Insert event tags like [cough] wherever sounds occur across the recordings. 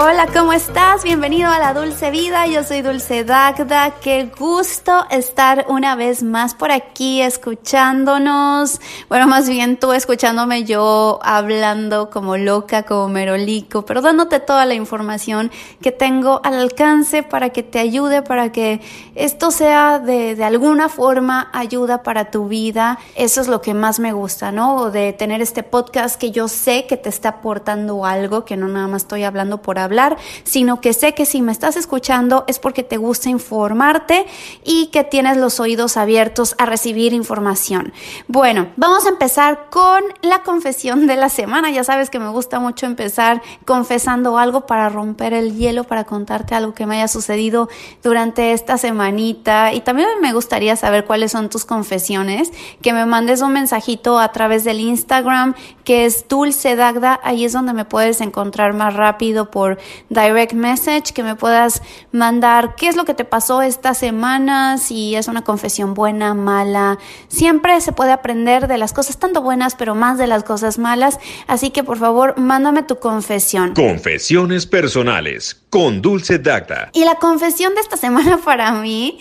Hola, ¿cómo estás? Bienvenido a la Dulce Vida. Yo soy Dulce Dagda. Qué gusto estar una vez más por aquí escuchándonos. Bueno, más bien tú escuchándome yo hablando como loca, como merolico, pero dándote toda la información que tengo al alcance para que te ayude, para que esto sea de, alguna forma ayuda para tu vida. Eso es lo que más me gusta, ¿no? De tener este podcast que yo sé que te está aportando algo, que no nada más estoy hablando por hablar hablar, sino que sé que si me estás escuchando es porque te gusta informarte y que tienes los oídos abiertos a recibir información. Bueno, vamos a empezar con la confesión de la semana. Ya sabes que me gusta mucho empezar confesando algo para romper el hielo, para contarte algo que me haya sucedido durante esta semanita. Y también me gustaría saber cuáles son tus confesiones, que me mandes un mensajito a través del Instagram, que es Dulce Dagda. Ahí es donde me puedes encontrar más rápido por direct message, que me puedas mandar qué es lo que te pasó esta semana, si es una confesión buena, mala. Siempre se puede aprender de las cosas tanto buenas, pero más de las cosas malas. Así que por favor, mándame tu confesión. Confesiones personales con Dulce Dacta. Y la confesión de esta semana [laughs] para mí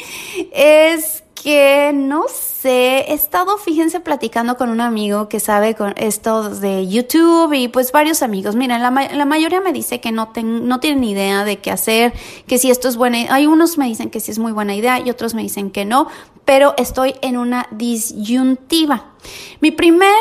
es que no sé, he estado, fíjense, platicando con un amigo que sabe con esto de YouTube y pues varios amigos. Miren, la, la mayoría me dice que no, ten, no tienen idea de qué hacer, que si esto es buena Hay unos me dicen que sí es muy buena idea y otros me dicen que no, pero estoy en una disyuntiva. Mi primera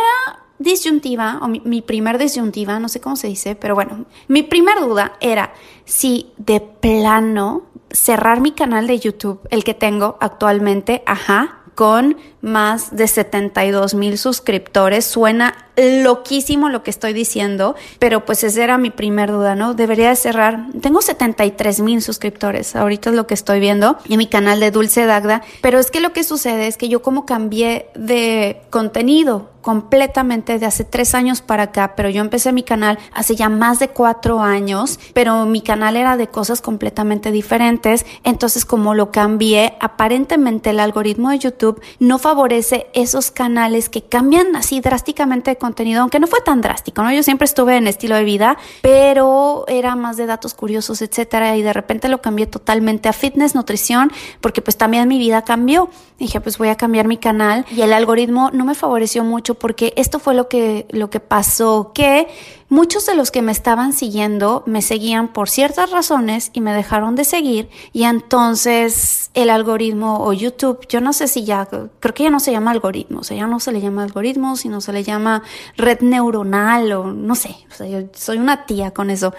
disyuntiva, o mi, mi, primer disyuntiva, no sé cómo se dice, pero bueno, mi primer duda era si de plano cerrar mi canal de YouTube, el que tengo actualmente, ajá, con más de 72 mil suscriptores. Suena loquísimo lo que estoy diciendo, pero pues esa era mi primer duda, ¿no? Debería de cerrar. Tengo 73 mil suscriptores, ahorita es lo que estoy viendo en mi canal de Dulce Dagda, pero es que lo que sucede es que yo como cambié de contenido completamente de hace tres años para acá, pero yo empecé mi canal hace ya más de cuatro años, pero mi canal era de cosas completamente diferentes, entonces como lo cambié, aparentemente el algoritmo de YouTube no favorece esos canales que cambian así drásticamente de contenido, aunque no fue tan drástico, ¿no? Yo siempre estuve en estilo de vida, pero era más de datos curiosos, etcétera, y de repente lo cambié totalmente a fitness, nutrición, porque pues también mi vida cambió. Dije, pues voy a cambiar mi canal y el algoritmo no me favoreció mucho porque esto fue lo que, lo que pasó, que muchos de los que me estaban siguiendo me seguían por ciertas razones y me dejaron de seguir y entonces el algoritmo o YouTube, yo no sé si ya, creo que ya no se llama algoritmo, o sea, ya no se le llama algoritmo, sino se le llama red neuronal o no sé, o sea, yo soy una tía con eso.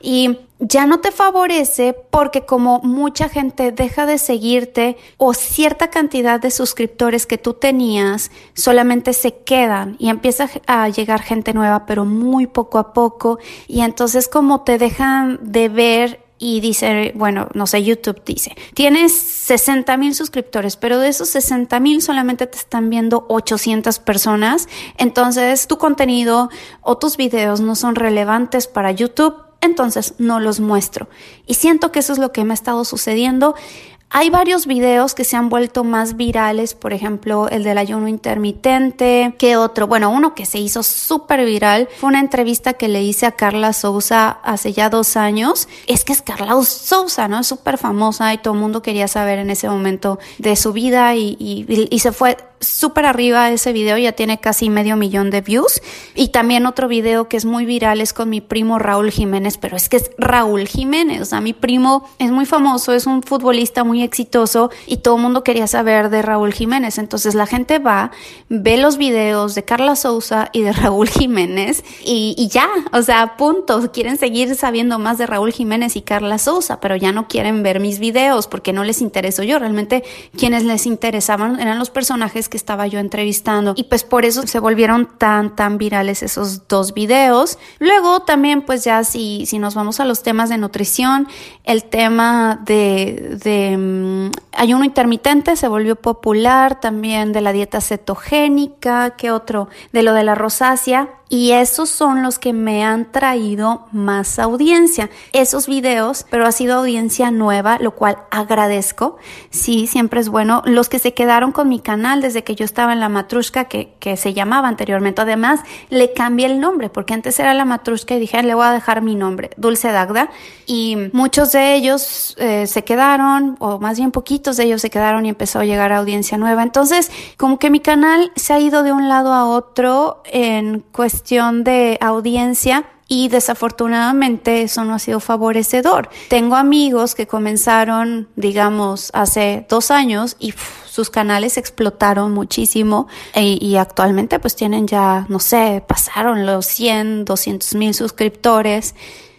Y ya no te favorece porque como mucha gente deja de seguirte o cierta cantidad de suscriptores que tú tenías solamente se quedan y empieza a llegar gente nueva pero muy poco a poco. Y entonces como te dejan de ver y dice, bueno, no sé, YouTube dice, tienes 60 mil suscriptores, pero de esos 60 mil solamente te están viendo 800 personas, entonces tu contenido o tus videos no son relevantes para YouTube entonces no los muestro. Y siento que eso es lo que me ha estado sucediendo. Hay varios videos que se han vuelto más virales, por ejemplo, el del ayuno intermitente, que otro, bueno, uno que se hizo súper viral fue una entrevista que le hice a Carla Sousa hace ya dos años. Es que es Carla Sousa, ¿no? Es súper famosa y todo el mundo quería saber en ese momento de su vida y, se fue súper arriba ese video, ya tiene casi medio millón de views. Y también otro video que es muy viral es con mi primo Raúl Jiménez, pero es que es Raúl Jiménez, o sea, mi primo es muy famoso, es un futbolista muy exitoso y todo el mundo quería saber de Raúl Jiménez. Entonces la gente va, ve los videos de Carla Sousa y de [laughs] Raúl Jiménez y, ya, o sea, punto. Quieren seguir sabiendo más de Raúl Jiménez y Carla Sousa, pero ya no quieren ver mis videos porque no les intereso yo. Realmente quienes les interesaban eran los personajes que estaba yo entrevistando y pues por eso se volvieron tan, tan virales esos dos videos. Luego también pues ya si, si nos vamos a los temas de nutrición, el tema de, um, ayuno intermitente se volvió popular, también de la dieta cetogénica, ¿qué otro? De lo de la rosácea y esos son los que me han traído más audiencia. Esos videos, pero ha sido audiencia nueva, lo cual agradezco. Sí, siempre es bueno. Los que se quedaron con mi canal desde que yo estaba en la matrushka, que, que se llamaba anteriormente. Además, le cambié el nombre, porque antes era la matrushka y dije, le voy a dejar mi nombre, Dulce Dagda. Y muchos de ellos eh, se quedaron, o más bien poquitos de ellos se quedaron y empezó a llegar a audiencia nueva. Entonces, como que mi canal se ha ido de un lado a otro en cuestión de audiencia y desafortunadamente eso no ha sido favorecedor. Tengo amigos que comenzaron, digamos, hace dos años y sus canales explotaron muchísimo e, y actualmente pues tienen ya, no sé, pasaron los 100, 200 mil suscriptores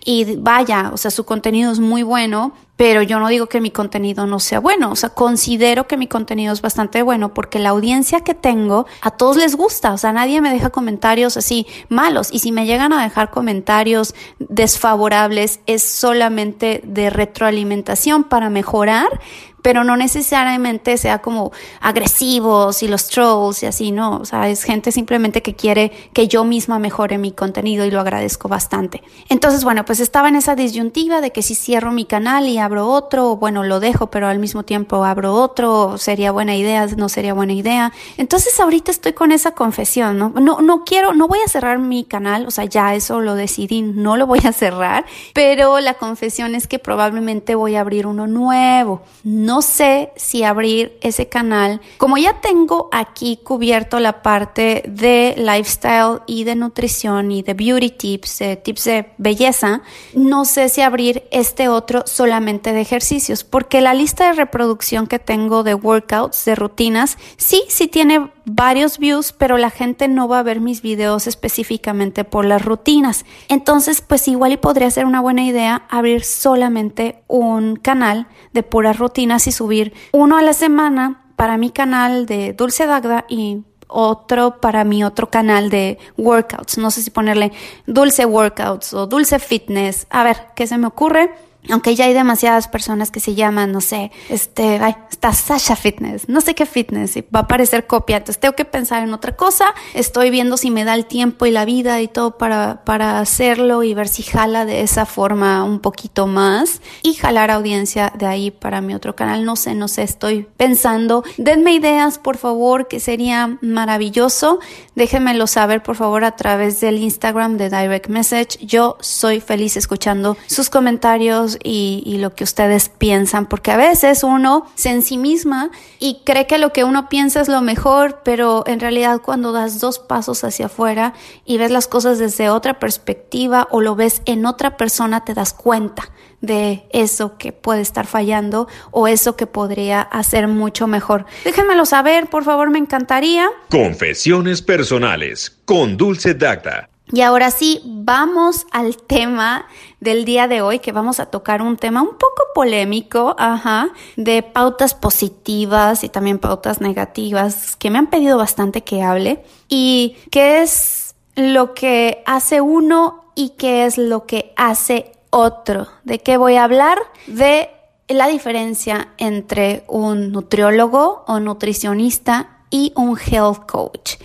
y vaya, o sea, su contenido es muy bueno, pero yo no digo que mi contenido no sea bueno, o sea, considero que mi contenido es bastante bueno porque la audiencia que tengo a todos les gusta, o sea, nadie me deja comentarios así malos y si me llegan a dejar comentarios desfavorables es solamente de retroalimentación para mejorar, pero no necesariamente sea como agresivos y los trolls y así, no, o sea, es gente simplemente que quiere que yo misma mejore mi contenido y lo agradezco bastante. Entonces, bueno, pues estaba en esa disyuntiva de que si cierro mi canal y abro otro, bueno, lo dejo, pero al mismo tiempo abro otro, sería buena idea, no sería buena idea. Entonces, ahorita estoy con esa confesión, ¿no? No, no quiero, no voy a cerrar mi canal, o sea, ya eso lo decidí, no lo voy a [laughs] cerrar, pero la confesión es que probablemente voy a abrir uno nuevo. No sé si abrir ese canal. Como ya tengo aquí cubierto la parte de lifestyle y de nutrición y de beauty tips, tips de belleza, no sé si abrir este otro solamente de ejercicios, porque la lista de reproducción que tengo de workouts, de rutinas, sí, sí tiene varios views, pero la gente no va a ver mis videos específicamente por las rutinas. Entonces, pues igual y podría ser una buena idea abrir solamente un canal de puras rutinas y subir uno a la semana para mi canal de Dulce Dagda y otro para mi otro canal de workouts. No sé si ponerle Dulce Workouts o Dulce Fitness. A ver, ¿qué se me ocurre? Aunque ya hay demasiadas personas que se llaman, no sé, este, ay, está Sasha Fitness, no sé qué fitness, y va a aparecer copia, entonces tengo que pensar en otra cosa, estoy viendo si me da el tiempo y la vida y todo para, para hacerlo y ver si jala de esa forma un poquito más y jalar audiencia de ahí para mi otro canal, no sé, no sé, estoy pensando, denme ideas por favor, que sería maravilloso, déjenmelo saber por favor a través del Instagram de Direct Message, yo soy feliz escuchando sus comentarios, y, lo que ustedes piensan, porque a veces uno se en sí misma y cree que lo que uno piensa es lo mejor, pero en realidad cuando das dos pasos hacia afuera y ves las cosas desde otra perspectiva o lo ves en otra persona, te das cuenta de eso que puede estar fallando o eso que podría hacer mucho mejor. Déjenmelo saber, por favor, me encantaría. Confesiones personales con Dulce Dacta. Y ahora sí, vamos al tema del día de hoy, que vamos a tocar un tema un poco polémico, ajá, de pautas positivas y también pautas negativas, que me han pedido bastante que hable. Y qué es lo que hace uno y qué es lo que hace otro. ¿De qué voy a hablar? De la diferencia entre un nutriólogo o nutricionista y un health coach.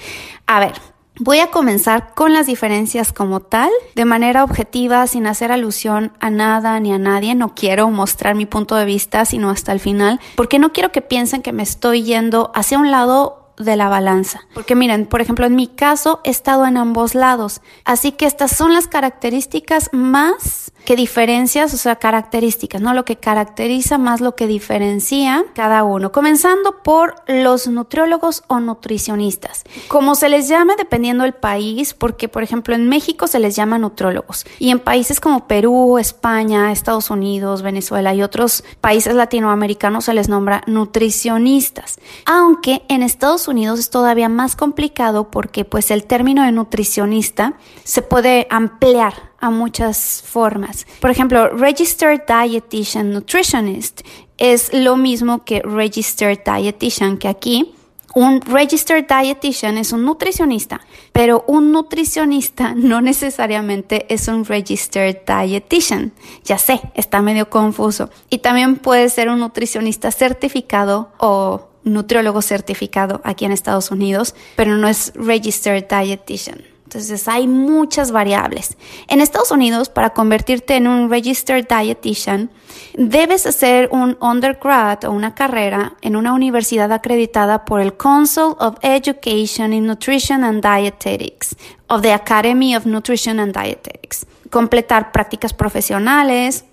A ver, Voy a comenzar con las diferencias como tal, de manera objetiva, sin hacer alusión a nada ni a nadie. No quiero mostrar mi punto de vista, sino hasta el final, porque no quiero que piensen que me estoy yendo hacia un lado de la balanza. Porque miren, por ejemplo, en mi caso he estado en ambos lados. Así que estas son las características más que diferencias, o sea, características, ¿no? Lo que caracteriza más lo que diferencia cada uno. Comenzando por los nutriólogos o nutricionistas. Como se les llame dependiendo del país, porque por ejemplo en México se les llama nutriólogos y en países como Perú, España, Estados Unidos, Venezuela y otros países latinoamericanos se les nombra nutricionistas. Aunque en Estados Unidos es todavía más complicado porque pues el término de nutricionista se puede ampliar a muchas formas. Por ejemplo, Registered Dietitian Nutritionist es lo mismo que Registered Dietitian, que aquí Un registered dietitian es un nutricionista, pero un nutricionista [laughs] no necesariamente es un registered dietitian. Ya sé, está medio confuso. Y también puede ser un nutricionista certificado o nutriólogo certificado aquí en Estados Unidos, pero no es registered dietitian. Entonces hay muchas variables. En Estados Unidos, para convertirte en un registered dietitian, debes hacer un undergrad o una carrera en una universidad acreditada por el Council of Education in Nutrition and Dietetics of the Academy of Nutrition and Dietetics. Completar prácticas profesionales,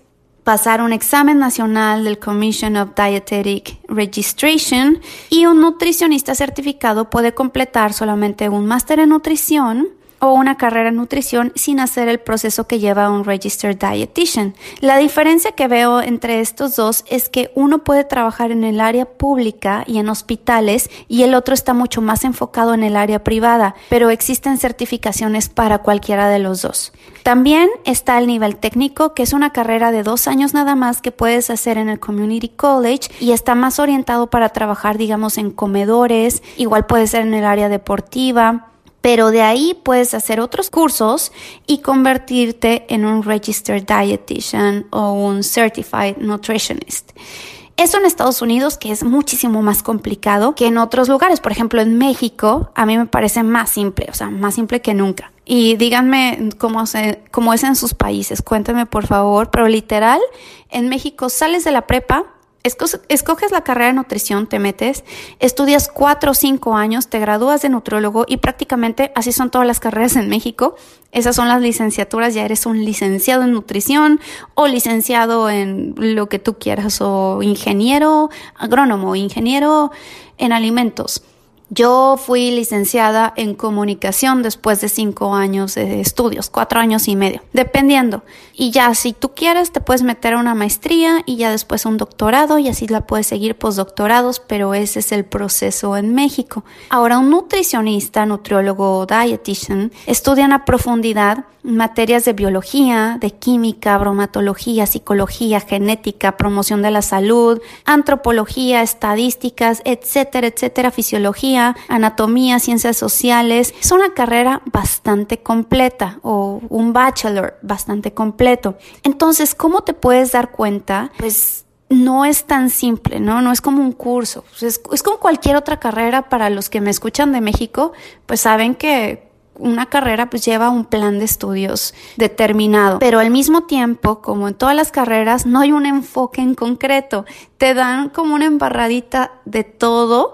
pasar un examen nacional del Commission of Dietetic Registration y un nutricionista certificado puede completar solamente un máster en nutrición o una carrera en nutrición sin hacer el proceso que lleva un registered dietitian. La diferencia que veo entre estos dos es que uno puede trabajar en el área pública y en hospitales y el otro está mucho más enfocado en el área privada, pero existen certificaciones para cualquiera de los dos. También está el nivel técnico, que es una carrera de dos años nada más que puedes hacer en el Community College y está más orientado para trabajar, digamos, en comedores, igual puede ser en el área deportiva pero de ahí puedes hacer otros cursos y convertirte en un registered dietitian o un certified nutritionist. Eso en Estados Unidos, que es muchísimo más complicado que en otros lugares. Por ejemplo, en México, a mí me parece más simple, o sea, más simple que nunca. Y díganme cómo, cómo es en sus países, cuéntenme por favor, pero literal, en México sales de la prepa, escoges la carrera de nutrición, te metes, estudias cuatro o cinco años, te gradúas de nutriólogo y prácticamente así son todas las carreras en México. Esas son las licenciaturas, ya eres un licenciado en nutrición o licenciado en lo que tú quieras o ingeniero agrónomo, ingeniero en alimentos. Yo fui licenciada en comunicación después de cinco años de estudios, cuatro años y medio, dependiendo. Y ya si tú quieres te puedes meter a una maestría y ya después un doctorado y así la puedes seguir postdoctorados, pero ese es el proceso en México. Ahora un nutricionista, nutriólogo o dietitian estudian a profundidad materias de biología, de química, bromatología, psicología, genética, promoción de la salud, antropología, estadísticas, etcétera, etcétera, fisiología, anatomía, ciencias sociales. Es una carrera bastante completa o un bachelor bastante completo. Entonces, ¿cómo te puedes dar cuenta? Pues no es tan simple, ¿no? No es como un curso. Es, es como cualquier otra carrera para los que me escuchan de México, pues saben que una carrera pues lleva un plan de estudios determinado, pero al mismo tiempo, como en todas las carreras, no hay un enfoque en concreto. Te dan como una embarradita de todo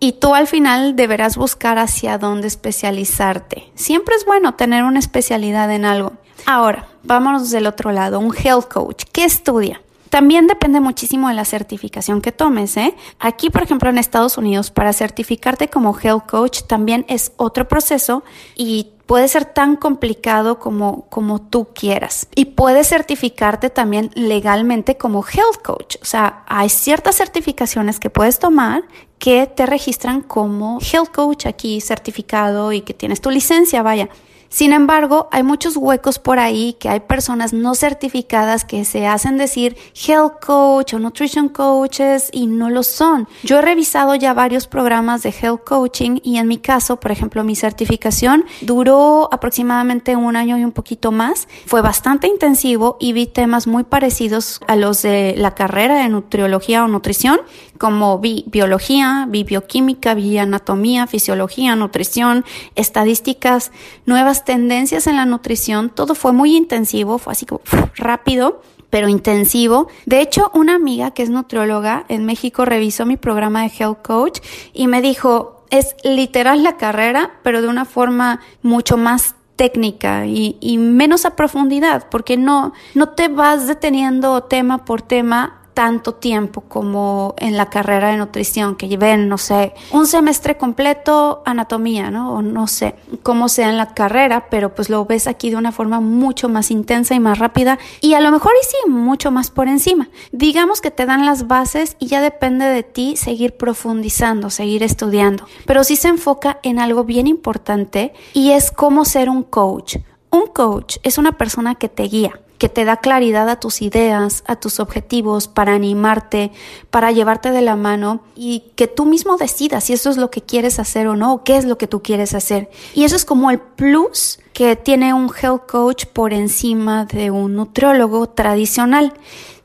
y tú al final deberás buscar hacia dónde especializarte. Siempre es bueno tener una especialidad en algo. Ahora, vámonos del otro lado, un health coach. ¿Qué estudia? También depende muchísimo de la certificación que tomes. ¿eh? Aquí, por ejemplo, en Estados Unidos, para certificarte como health coach también es otro proceso y puede ser tan complicado como, como tú quieras. Y puedes certificarte también legalmente como health coach. O sea, hay ciertas certificaciones que puedes tomar que te registran como health coach aquí certificado y que tienes tu licencia, vaya. Sin embargo, hay muchos huecos por ahí que hay personas no certificadas que se hacen decir health coach o nutrition coaches y no lo son. Yo he revisado ya varios programas de health coaching y en mi caso, por ejemplo, mi certificación duró aproximadamente un año y un poquito más. Fue bastante intensivo y vi temas muy parecidos a los de la carrera de nutriología o nutrición, como biología, vi bioquímica, vi anatomía, fisiología, nutrición, estadísticas, nuevas tendencias en la nutrición, todo fue muy intensivo, fue así como rápido pero intensivo. De hecho, una amiga que es nutrióloga en México revisó mi programa de Health Coach y me dijo, es literal la carrera, pero de una forma mucho más técnica y, y menos a profundidad, porque no, no te vas deteniendo tema por tema tanto tiempo como en la carrera de nutrición, que lleven, no sé, un semestre completo anatomía, ¿no? O no sé cómo sea en la carrera, pero pues lo ves aquí de una forma mucho más intensa y más rápida y a lo mejor y sí, mucho más por encima. Digamos que te dan las bases y ya depende de ti seguir profundizando, seguir estudiando, pero sí se enfoca en algo bien importante y es cómo ser un coach. Un coach es una persona que te guía que te da claridad a tus ideas, a tus objetivos, para animarte, para llevarte de la mano y que tú mismo decidas si eso es lo que quieres hacer o no, o qué es lo que tú quieres hacer. Y eso es como el plus que tiene un health coach por encima de un nutriólogo tradicional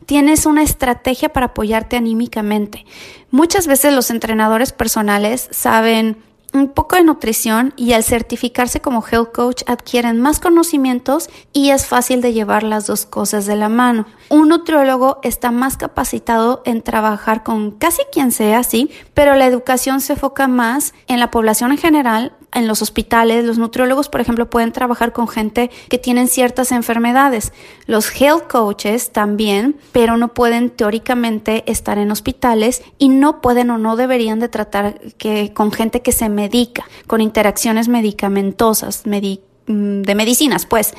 tienes una estrategia para apoyarte anímicamente. Muchas veces los entrenadores personales saben un poco de nutrición y al certificarse como health coach adquieren más conocimientos y es fácil de llevar las dos cosas de la mano. Un nutriólogo está más capacitado en trabajar con casi quien sea, sí, pero la educación se enfoca más en la población en general en los hospitales, los nutriólogos, por ejemplo, pueden trabajar con gente que tienen ciertas enfermedades. Los health coaches también, pero no pueden teóricamente estar en hospitales y no pueden o no deberían de tratar que, con gente que se medica, con interacciones medicamentosas, de medicinas, pues.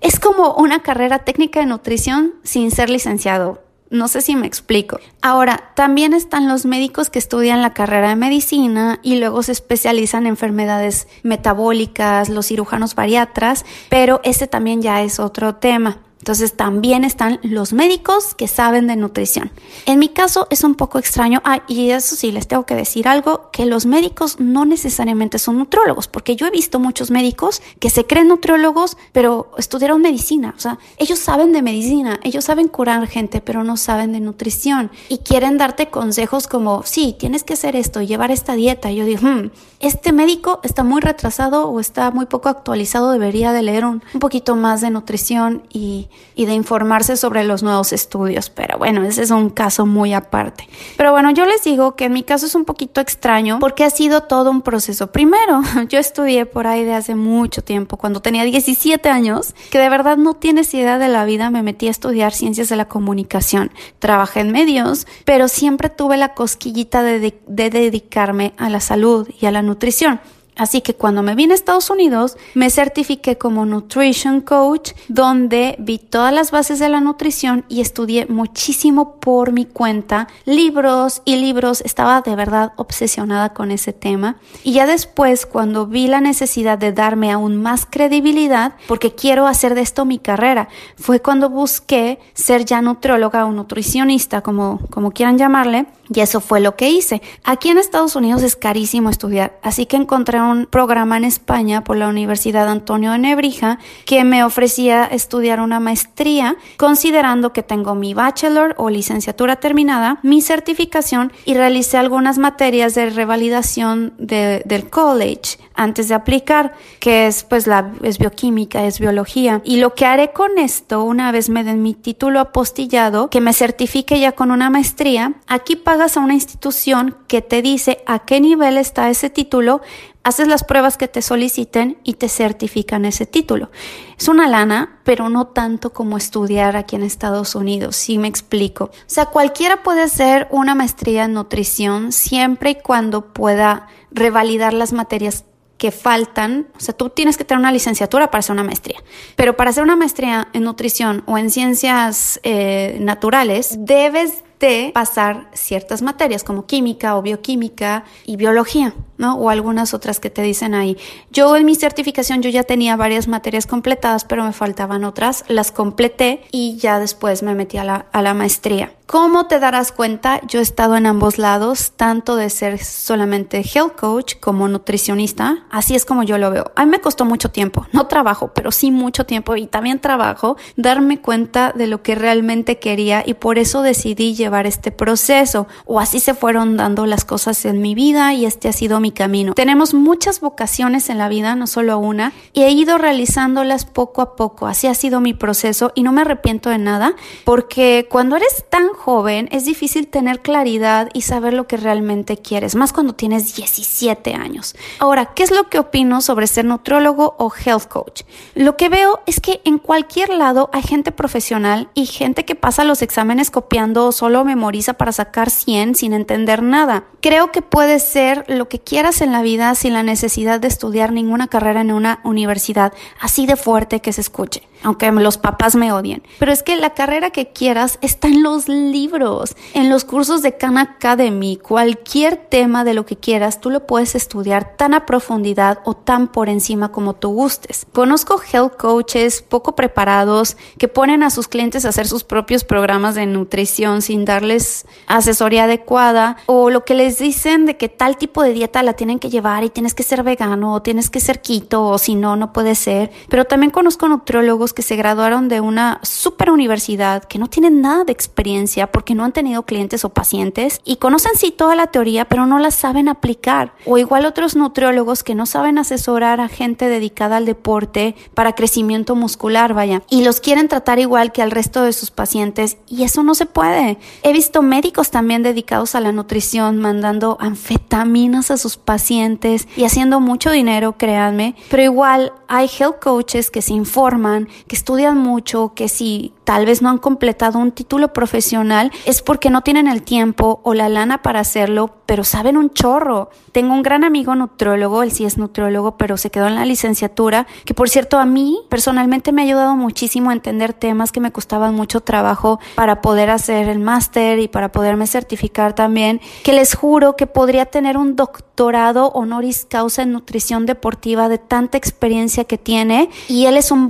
Es como una carrera técnica de nutrición sin ser licenciado. No sé si me explico. Ahora, también están los médicos que estudian la carrera de medicina y luego se especializan en enfermedades metabólicas, los cirujanos bariatras, pero ese también ya es otro tema. Entonces también están los médicos que saben de nutrición. En mi caso es un poco extraño, ah, y eso sí, les tengo que decir algo, que los médicos no necesariamente son nutriólogos, porque yo he visto muchos médicos que se creen nutriólogos, pero estudiaron medicina, o sea, ellos saben de medicina, ellos saben curar gente, pero no saben de nutrición y quieren darte consejos como, sí, tienes que hacer esto, llevar esta dieta. Yo digo, hmm, este médico está muy retrasado o está muy poco actualizado, debería de leer un poquito más de nutrición y y de informarse sobre los nuevos estudios. Pero bueno, ese es un caso muy aparte. Pero bueno, yo les digo que en mi caso es un poquito extraño porque ha sido todo un proceso. Primero, [laughs] yo estudié por ahí de hace mucho tiempo, cuando tenía 17 años, que de verdad no tienes idea de la vida, me metí a estudiar ciencias de la comunicación. Trabajé en medios, pero siempre tuve la cosquillita de, de dedicarme a la salud y a la nutrición. Así que cuando me vine a Estados Unidos, me certifiqué como Nutrition Coach, donde vi todas las bases de la nutrición y estudié muchísimo por mi cuenta, libros y libros, estaba de verdad obsesionada con ese tema. Y ya después, cuando vi la necesidad de darme aún más credibilidad, porque quiero hacer de esto mi carrera, fue cuando busqué ser ya nutrióloga o nutricionista, como, como quieran llamarle, y eso fue lo que hice. Aquí en Estados Unidos es carísimo estudiar, así que encontré un programa en España por la Universidad Antonio de Nebrija que me ofrecía estudiar una maestría, considerando que tengo mi bachelor o licenciatura terminada, mi certificación y realicé algunas materias de revalidación del college antes de aplicar, que es pues la es bioquímica, es biología. Y lo que haré con esto, una vez me den mi título apostillado, que me certifique ya con una maestría, aquí pagas a una institución que te dice a qué nivel está ese título, haces las pruebas que te soliciten y te certifican ese título. Es una lana, pero no tanto como estudiar aquí en Estados Unidos, si me explico. O sea, cualquiera puede hacer una maestría en nutrición siempre y cuando pueda revalidar las materias que faltan, o sea, tú tienes que tener una licenciatura para hacer una maestría, pero para hacer una maestría en nutrición o en ciencias eh, naturales, debes de pasar ciertas materias como química o bioquímica y biología, ¿no? O algunas otras que te dicen ahí. Yo en mi certificación yo ya tenía varias materias completadas, pero me faltaban otras, las completé y ya después me metí a la, a la maestría. ¿Cómo te darás cuenta? Yo he estado en ambos lados, tanto de ser solamente health coach como nutricionista. Así es como yo lo veo. A mí me costó mucho tiempo, no trabajo, pero sí mucho tiempo y también trabajo, darme cuenta de lo que realmente quería y por eso decidí llevar este proceso. O así se fueron dando las cosas en mi vida y este ha sido mi camino. Tenemos muchas vocaciones en la vida, no solo una, y he ido realizándolas poco a poco. Así ha sido mi proceso y no me arrepiento de nada porque cuando eres tan joven es difícil tener claridad y saber lo que realmente quieres, más cuando tienes 17 años. Ahora, ¿qué es lo que opino sobre ser nutriólogo o health coach? Lo que veo es que en cualquier lado hay gente profesional y gente que pasa los exámenes copiando o memoriza para sacar 100 sin entender nada. Creo que puede ser lo que quieras en la vida sin la necesidad de estudiar ninguna carrera en una universidad, así de fuerte que se escuche. Aunque los papás me odien. Pero es que la carrera que quieras está en los libros, en los cursos de Khan Academy, cualquier tema de lo que quieras, tú lo puedes estudiar tan a profundidad o tan por encima como tú gustes. Conozco health coaches poco preparados que ponen a sus clientes a hacer sus propios programas de nutrición sin darles asesoría adecuada o lo que les dicen de que tal tipo de dieta la tienen que llevar y tienes que ser vegano o tienes que ser quito o si no, no puede ser. Pero también conozco nutriólogos que se graduaron de una super universidad, que no tienen nada de experiencia porque no han tenido clientes o pacientes y conocen sí toda la teoría, pero no la saben aplicar. O igual otros nutriólogos que no saben asesorar a gente dedicada al deporte para crecimiento muscular, vaya, y los quieren tratar igual que al resto de sus pacientes y eso no se puede. He visto médicos también dedicados a la nutrición mandando anfetaminas a sus pacientes y haciendo mucho dinero, créanme, pero igual hay health coaches que se informan, que estudian mucho, que si tal vez no han completado un título profesional es porque no tienen el tiempo o la lana para hacerlo, pero saben un chorro. Tengo un gran amigo nutriólogo, él sí es nutriólogo, pero se quedó en la licenciatura, que por cierto a mí personalmente me ha ayudado muchísimo a entender temas que me costaban mucho trabajo para poder hacer el máster y para poderme certificar también, que les juro que podría tener un doctorado honoris causa en nutrición deportiva de tanta experiencia que tiene y él es un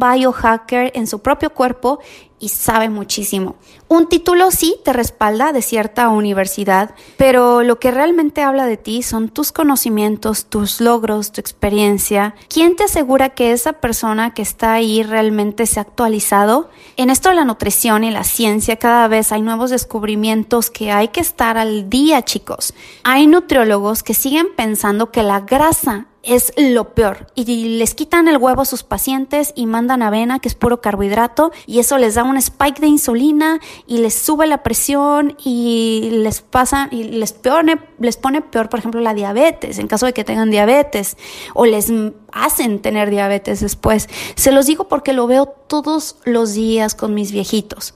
en su propio cuerpo y sabe muchísimo. Un título sí te respalda de cierta universidad, pero lo que realmente habla de ti son tus conocimientos, tus logros, tu experiencia. ¿Quién te asegura que esa persona que está ahí realmente se ha actualizado? En esto de la nutrición y la ciencia cada vez hay nuevos descubrimientos que hay que estar al día, chicos. Hay nutriólogos que siguen pensando que la grasa es lo peor. Y les quitan el huevo a sus pacientes y mandan avena, que es puro carbohidrato, y eso les da un spike de insulina y les sube la presión y les pasa y les pone, les pone peor, por ejemplo, la diabetes, en caso de que tengan diabetes, o les hacen tener diabetes después. Se los digo porque lo veo todos los días con mis viejitos.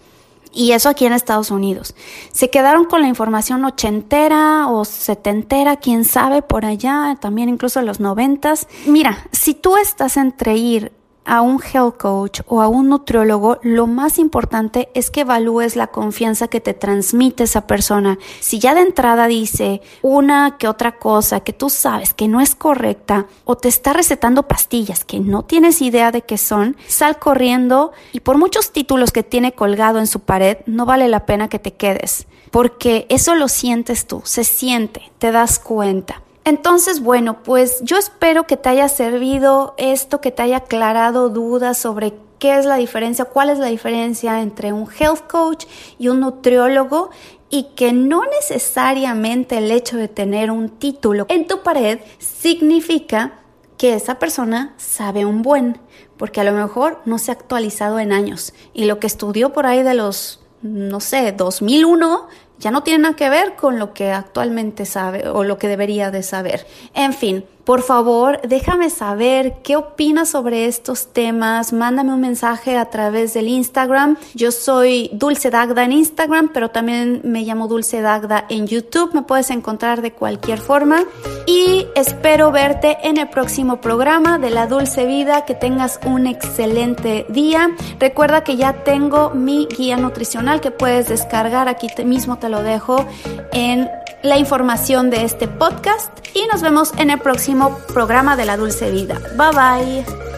Y eso aquí en Estados Unidos. Se quedaron con la información ochentera o setentera, quién sabe, por allá, también incluso en los noventas. Mira, si tú estás entre ir a un health coach o a un nutriólogo, lo más importante es que evalúes la confianza que te transmite esa persona. Si ya de entrada dice una que otra cosa que tú sabes que no es correcta o te está recetando pastillas que no tienes idea de qué son, sal corriendo y por muchos títulos que tiene colgado en su pared, no vale la pena que te quedes, porque eso lo sientes tú, se siente, te das cuenta. Entonces, bueno, pues yo espero que te haya servido esto, que te haya aclarado dudas sobre qué es la diferencia, cuál es la diferencia entre un health coach y un nutriólogo y que no necesariamente el hecho de tener un título en tu pared significa que esa persona sabe un buen, porque a lo mejor no se ha actualizado en años. Y lo que estudió por ahí de los, no sé, 2001 ya no tiene nada que ver con lo que actualmente sabe o lo que debería de saber. En fin, por favor, déjame saber qué opinas sobre estos temas. Mándame un mensaje a través del Instagram. Yo soy Dulce Dagda en Instagram, pero también me llamo Dulce Dagda en YouTube. Me puedes encontrar de cualquier forma. Y espero verte en el próximo programa de La Dulce Vida. Que tengas un excelente día. Recuerda que ya tengo mi guía nutricional que puedes descargar. Aquí mismo te lo dejo en la información de este podcast y nos vemos en el próximo programa de la Dulce Vida. Bye bye.